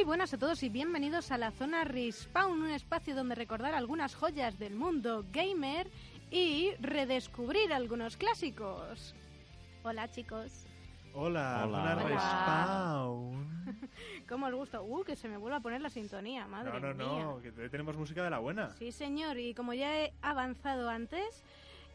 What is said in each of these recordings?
Muy buenas a todos y bienvenidos a la zona Respawn, un espacio donde recordar algunas joyas del mundo gamer y redescubrir algunos clásicos. Hola chicos, Hola, Hola. zona respawn. ¿cómo os gusta? Uh, que se me vuelve a poner la sintonía, madre No, no, mía. no, que te- tenemos música de la buena. Sí, señor, y como ya he avanzado antes,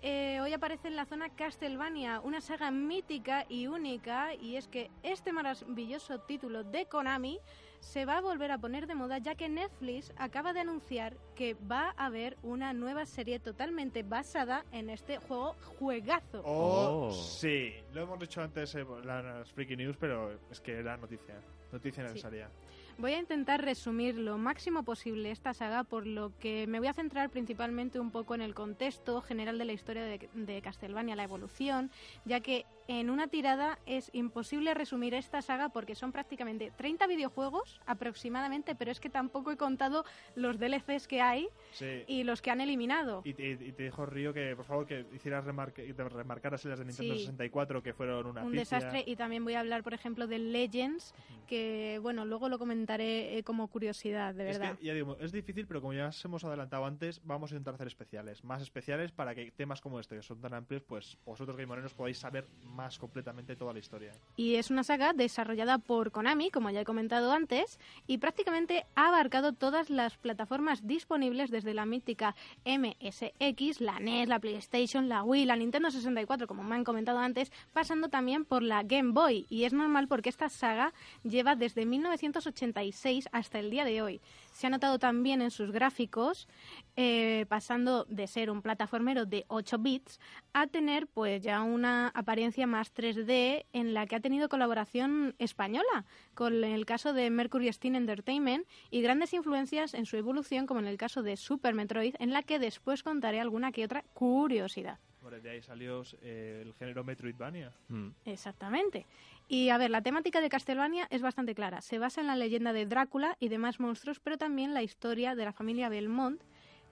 eh, hoy aparece en la zona Castlevania, una saga mítica y única, y es que este maravilloso título de Konami se va a volver a poner de moda ya que Netflix acaba de anunciar que va a haber una nueva serie totalmente basada en este juego juegazo. Oh, Oh. sí, lo hemos dicho antes en las Freaky News, pero es que era noticia, noticia necesaria. Voy a intentar resumir lo máximo posible esta saga, por lo que me voy a centrar principalmente un poco en el contexto general de la historia de, de Castlevania, la evolución, ya que en una tirada es imposible resumir esta saga porque son prácticamente 30 videojuegos aproximadamente, pero es que tampoco he contado los DLCs que hay Sí. y los que han eliminado. Y, y- y te dijo Río que, por favor, que hicieras te remarcaras las de Nintendo Sí. 64, que fueron una un desastre y también voy a hablar por ejemplo de Legends que bueno luego lo comentaré eh, como curiosidad de Es verdad que, ya digo, es difícil, pero como ya os hemos adelantado antes, vamos a intentar hacer especiales. Más especiales para que temas como este, que son tan amplios, pues vosotros, Game Morenos, podáis saber más completamente toda la historia. y es una saga desarrollada por Konami, como ya he comentado antes, y prácticamente ha abarcado todas las plataformas disponibles desde la mítica MSX, la NES, la PlayStation, la Wii, la Nintendo 64, como me han comentado antes, pasando también por la Game Boy. Y es normal porque esta saga lleva desde 1986 hasta el día de hoy. Se ha notado también en sus gráficos, eh, pasando de ser un plataformero de 8 bits a tener pues ya una apariencia más 3D en la que ha tenido colaboración española, con el caso de Mercury Steam Entertainment y grandes influencias en su evolución, como en el caso de Super Metroid, en la que después contaré alguna que otra curiosidad. Bueno, de ahí salió eh, el género Metroidvania. Mm. Exactamente. Y a ver, la temática de Castlevania es bastante clara. Se basa en la leyenda de Drácula y demás monstruos, pero también la historia de la familia Belmont,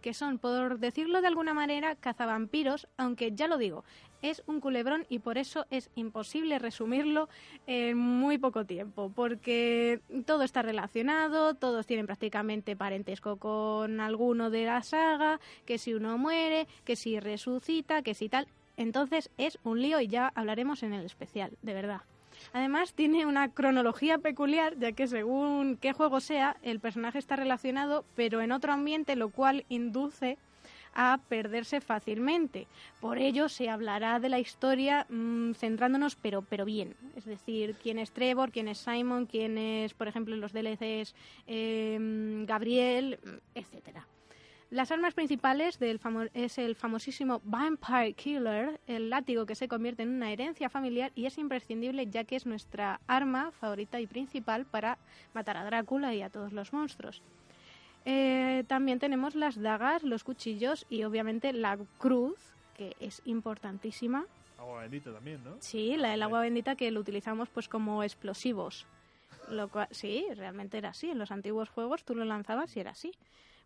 que son, por decirlo de alguna manera, cazavampiros, aunque ya lo digo, es un culebrón y por eso es imposible resumirlo en muy poco tiempo, porque todo está relacionado, todos tienen prácticamente parentesco con alguno de la saga, que si uno muere, que si resucita, que si tal. Entonces es un lío y ya hablaremos en el especial, de verdad. Además, tiene una cronología peculiar, ya que según qué juego sea, el personaje está relacionado, pero en otro ambiente, lo cual induce a perderse fácilmente. Por ello, se hablará de la historia mm, centrándonos, pero, pero bien. Es decir, quién es Trevor, quién es Simon, quién es, por ejemplo, en los DLCs eh, Gabriel, mm, etcétera. Las armas principales del es el famosísimo Vampire Killer, el látigo que se convierte en una herencia familiar y es imprescindible ya que es nuestra arma favorita y principal para matar a Drácula y a todos los monstruos. Eh, también tenemos las dagas, los cuchillos y obviamente la cruz, que es importantísima. Agua bendita también, ¿no? Sí, la del agua bendita que lo utilizamos pues como explosivos. Lo cual, sí, realmente era así. En los antiguos juegos tú lo lanzabas y era así.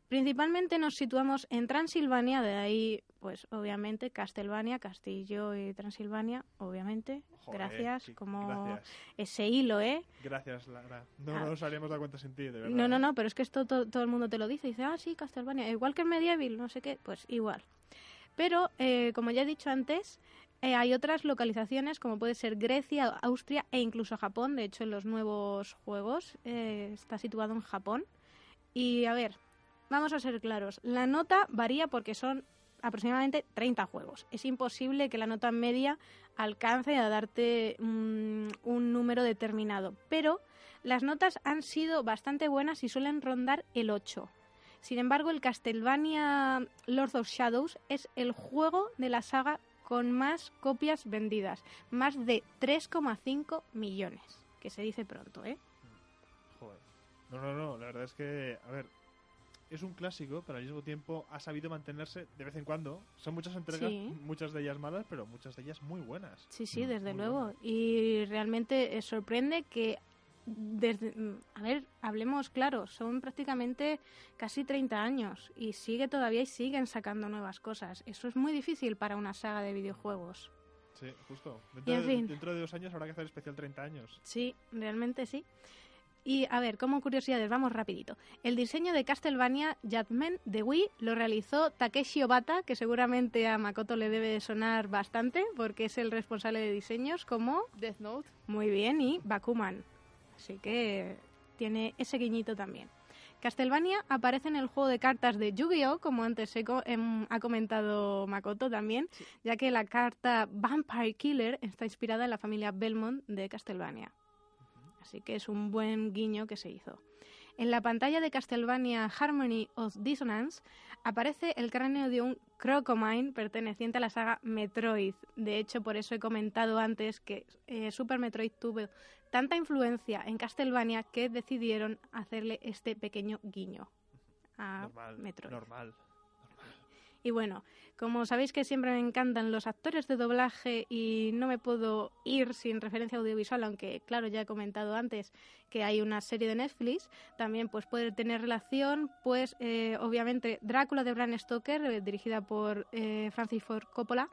Principalmente nos situamos en Transilvania, de ahí, pues obviamente, Castlevania, Castillo y Transilvania, obviamente. Joder, gracias, sí, como Gracias, ese hilo, ¿eh? gracias, Lara. No Ah. nos haríamos dar cuenta sin ti, de verdad. No, no, ¿eh? no, pero es que esto to- todo el mundo te lo dice. Dice, ah, sí, Castlevania. Igual que en Medieval, no sé qué, pues igual. Pero, eh, como ya he dicho antes, eh, hay otras localizaciones, como puede ser Grecia, Austria e incluso Japón. De hecho, en los nuevos juegos eh, está situado en Japón. Y, a ver, vamos a ser claros. La nota varía porque son aproximadamente 30 juegos. Es imposible que la nota media alcance a darte mm, un número determinado, pero las notas han sido bastante buenas y suelen rondar el 8. Sin embargo, el Castlevania Lord of Shadows es el juego de la saga con más copias vendidas, más de 3,5 millones, que se dice pronto, ¿eh? Joder. No, no, no, la verdad es que, a ver, es un clásico, pero al mismo tiempo ha sabido mantenerse de vez en cuando. Son muchas entregas, Sí. muchas de ellas malas, pero muchas de ellas muy buenas. Sí, sí, Mm, desde muy luego. buena. Y realmente eh, sorprende que desde, mm, a ver, hablemos claro, son prácticamente casi 30 años y sigue todavía y siguen sacando nuevas cosas. Eso es muy difícil para una saga de videojuegos. Sí, justo. Y Dentro, en de, fin. dentro de dos años habrá que hacer especial 30 años. Sí, realmente sí. Y a ver, como curiosidades, vamos rapidito. El diseño de Castlevania Judgment de Wii lo realizó Takeshi Obata, que seguramente a Makoto le debe sonar bastante, porque es el responsable de diseños como Death Note. Muy bien, y Bakuman. Así que tiene ese guiñito también. Castlevania aparece en el juego de cartas de Yu-Gi-Oh, como antes he co- em, ha comentado Makoto también, Sí. ya que la carta Vampire Killer está inspirada en la familia Belmont de Castlevania. Así que es un buen guiño que se hizo. En la pantalla de Castlevania Harmony of Dissonance aparece el cráneo de un Crocomine perteneciente a la saga Metroid. De hecho, por eso he comentado antes que eh, Super Metroid tuvo tanta influencia en Castlevania que decidieron hacerle este pequeño guiño a normal. Metroid. Normal. Y bueno, como sabéis que siempre me encantan los actores de doblaje y no me puedo ir sin referencia audiovisual, aunque claro, ya he comentado antes que hay una serie de Netflix, también pues puede tener relación, pues eh, obviamente Drácula de Bram Stoker, eh, dirigida por eh, Francis Ford Coppola,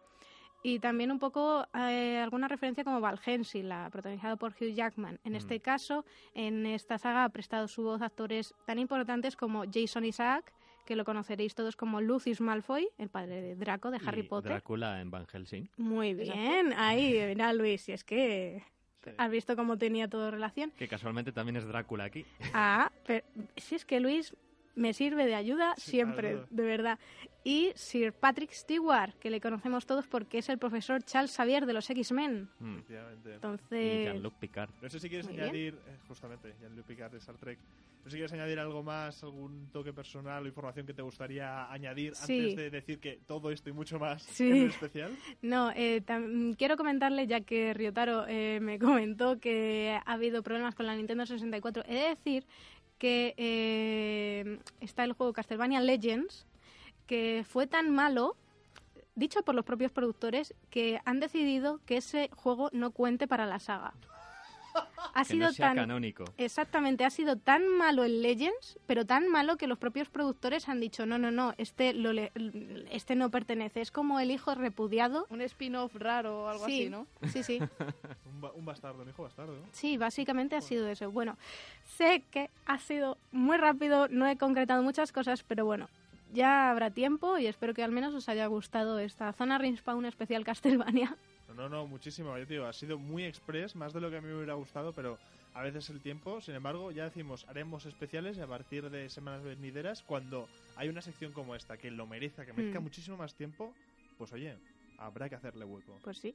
y también un poco eh, alguna referencia como Val Helsing, la protagonizada por Hugh Jackman. En Mm. este caso, en esta saga ha prestado su voz a actores tan importantes como Jason Isaac, que lo conoceréis todos como Lucius Malfoy, el padre de Draco de Harry Y Potter. Drácula en Van Helsing. Muy bien, ahí, mira Luis, y es que Sí. has visto cómo tenía todo relación. Que casualmente también es Drácula aquí. Ah, pero si es que Luis me sirve de ayuda Sí, siempre, de verdad. Y Sir Patrick Stewart, que le conocemos todos porque es el profesor Charles Xavier de los X-Men. Mm. Efectivamente. Y Entonces, Jean-Luc Picard. No sé si quieres Muy añadir, eh, justamente, Jean-Luc Picard de Star Trek. No sé si quieres añadir algo más, algún toque personal o información que te gustaría añadir Sí. antes de decir que todo esto y mucho más Sí. en el especial. No, eh, quiero comentarle, ya que Ryotaro eh, me comentó que ha habido problemas con la Nintendo 64, he de decir que eh, está el juego Castlevania Legends, que fue tan malo, dicho por los propios productores, que han decidido que ese juego no cuente para la saga. Ha Que sido no sea tan... canónico. Exactamente, ha sido tan malo el Legends, pero tan malo que los propios productores han dicho, no, no, no, este, lo le- este no pertenece, es como el hijo repudiado. Un spin-off raro o algo Sí. así, ¿no? Sí, sí, Un, ba- un bastardo, un hijo bastardo. sí, básicamente ha sido eso. Bueno, sé que ha sido muy rápido, no he concretado muchas cosas, pero bueno, ya habrá tiempo y espero que al menos os haya gustado esta zona Respawn especial Castlevania. No, no, no, muchísimo. Yo te digo, ha sido muy express, más de lo que a mí me hubiera gustado, pero a veces el tiempo, sin embargo, ya decimos, haremos especiales y a partir de semanas venideras, cuando hay una sección como esta que lo merezca, que merezca Mm. muchísimo más tiempo, pues oye, habrá que hacerle hueco. Pues sí.